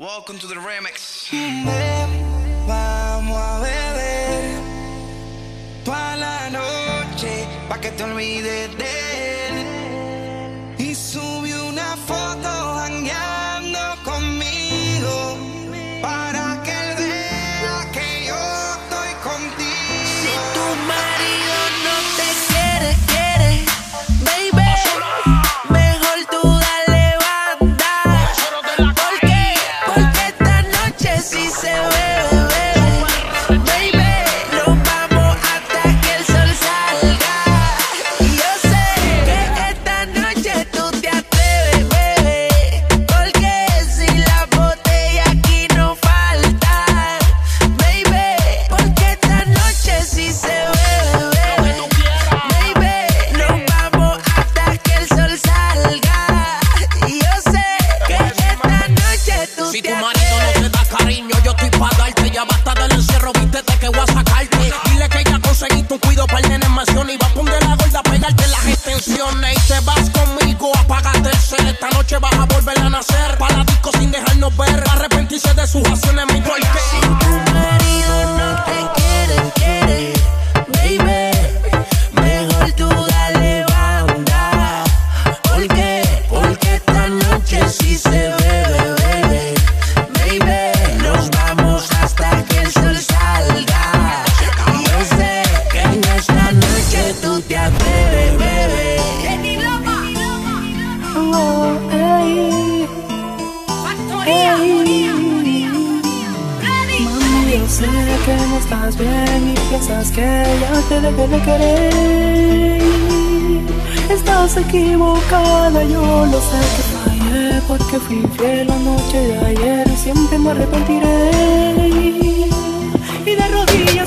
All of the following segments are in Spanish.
Welcome to the remix. Vamos a beber toda la noche pa que te olvides de pa' darte. Ya basta del encierro, vístete que voy a sacarte. Dile que ya conseguí tu cuido para el. Y va a poner la gorda a pegarte las extensiones. Y te vas conmigo, apágate el ser. Esta noche vas a volver a nacer. Para disco sin dejarnos ver. Arrepentirse de sus acciones deje de. Estás equivocada, yo lo sé que fallé porque fui fiel la noche de ayer siempre me arrepentiré. Y de rodillas.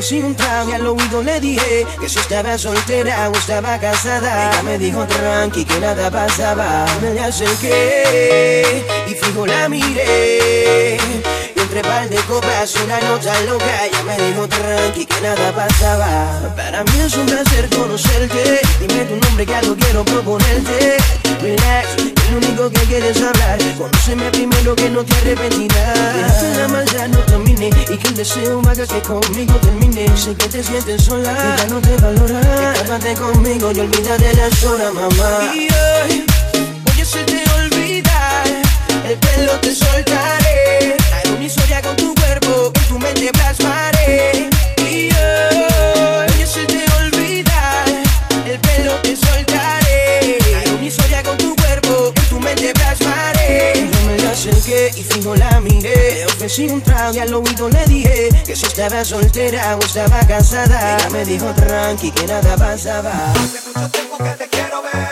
Ofrecí un trago y al oído le dije que si estaba soltera o estaba casada. Ella me dijo tranqui que nada pasaba. Me le acerqué y fijo la miré. Y entre par de copas una nota loca. Ella me dijo tranqui que nada pasaba. Para mí es un placer conocerte. Dime tu nombre que algo quiero proponerte. Relax, lo único que quieres hablar. Conóceme primero que no te arrepentirás. Que la maldad no termine y que el deseo haga que conmigo termine. Sé que te sientes sola y ya no te valora. Escápate conmigo y olvídate las horas, mamá. Y hoy voy a hacerte olvidar. El pelo te soltaré. Haré una historia con tu cuerpo que tu mente plasmaré. Ofrecí un trago y al oído le dije que si estaba soltera o estaba casada. Ella me dijo tranqui que nada pasaba. Hace mucho tiempo que te quiero ver.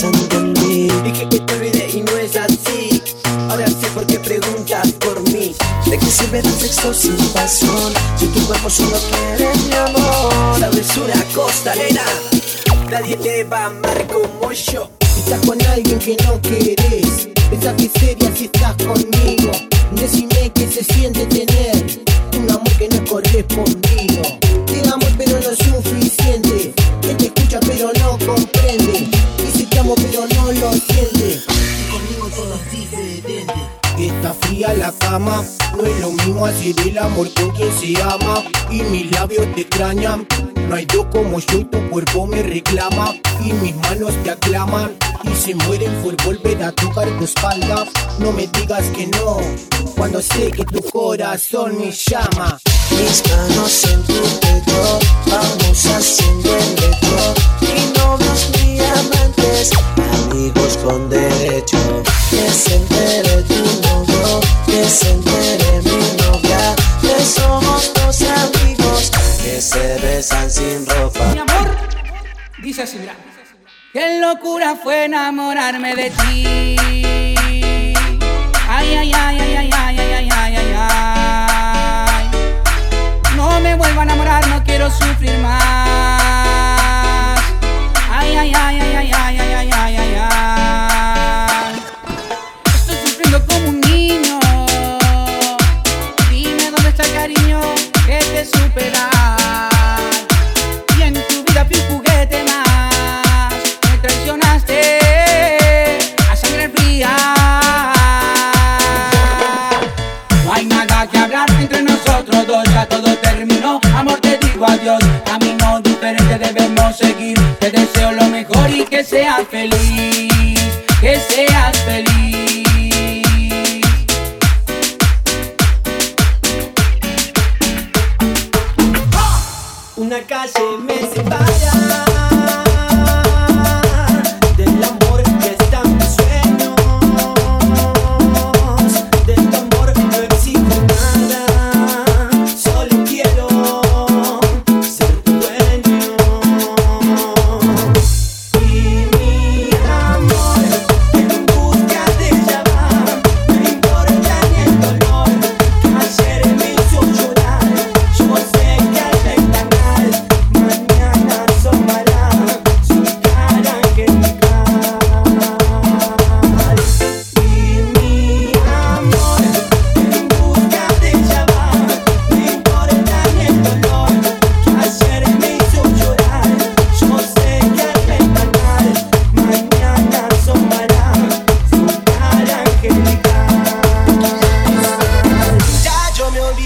Está pensando en mí Dije que te olvidé y no es así. Ahora sé por qué preguntas por mí. ¿De qué sirve dar sexo sin pasión Si tu cuerpo solo quiere mi amor. Sabes una cosa, nena. Nadie te va a amar como yo. Estás con alguien que no querés. Esa miseria si estás conmigo. Decime que se siente tener Un amor que no es correspondido. Tiene amor Y Está fría la cama, no es lo mismo hacer el amor con quien se ama. Y mis labios te extrañan, no hay dos como yo y tu cuerpo me reclama. Y mis manos te aclaman y se mueren por volver a tocar tu espalda. No me digas que no, cuando sé que tu corazón me llama. Mis manos en tu pecho Vamos haciendo el lecho Ni novios ni amantes Amigos con derecho dice así, mira. Qué locura fue enamorarme de ti. Ay, ay, ay, ay, ay, ay, ay, ay, ay, ay. No me vuelvo a enamorar, no quiero sufrir más. Ay, ay, ay, ay, ay, ay, ay, ay, ay, ay. Estoy sufriendo como un caché, mais c'est pas.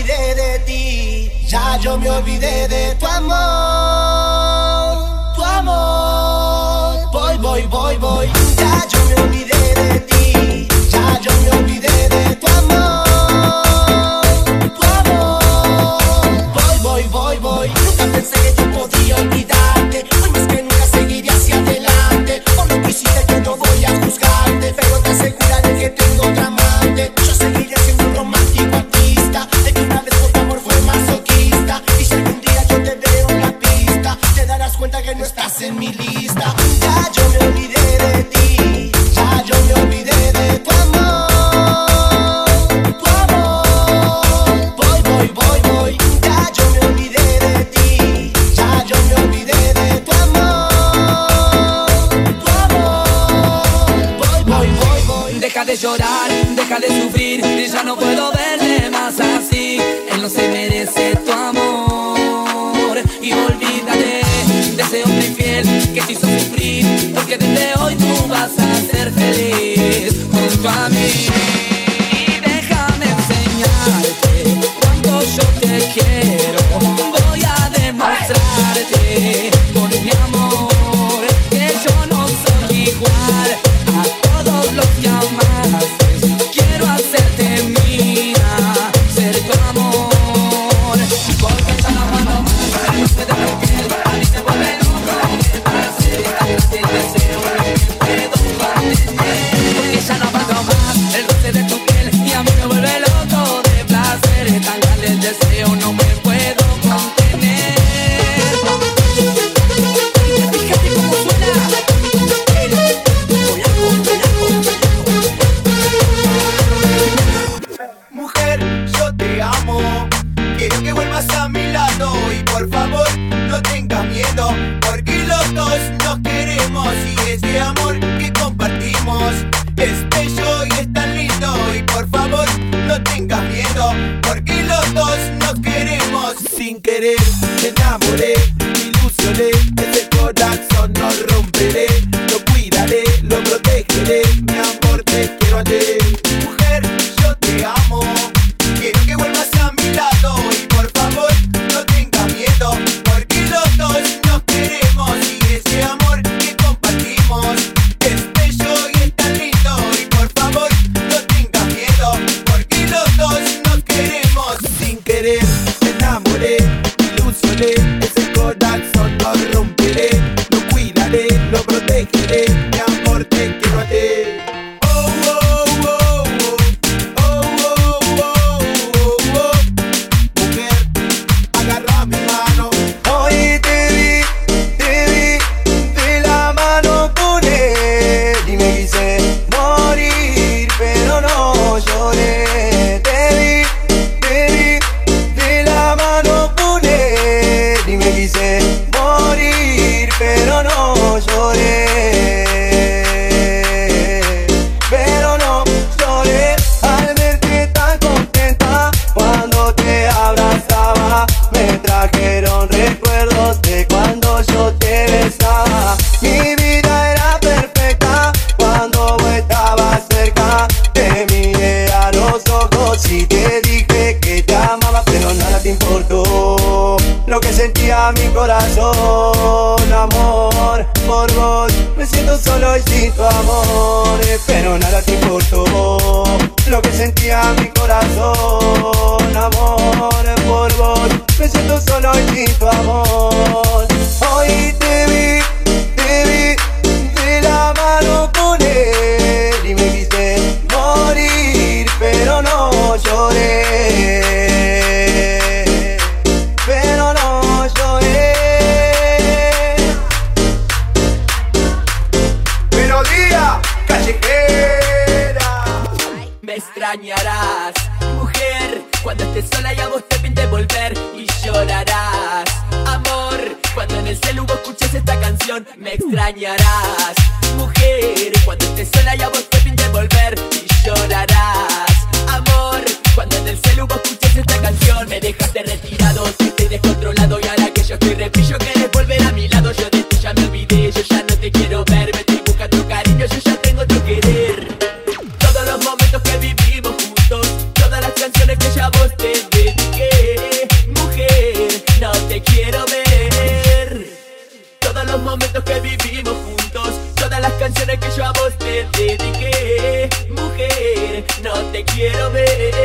olvidé de ti, ya yo me olvidé de tu amor, tu amor. Voy, voy, voy, voy, ya yo me olvidé. miedo. mi corazón, amor. Por vos me siento solo y sin tu amor. Pero nada te importó lo que sentía mi corazón, amor. Por vos me siento solo y sin tu amor. Hoy te vi te quiero ver.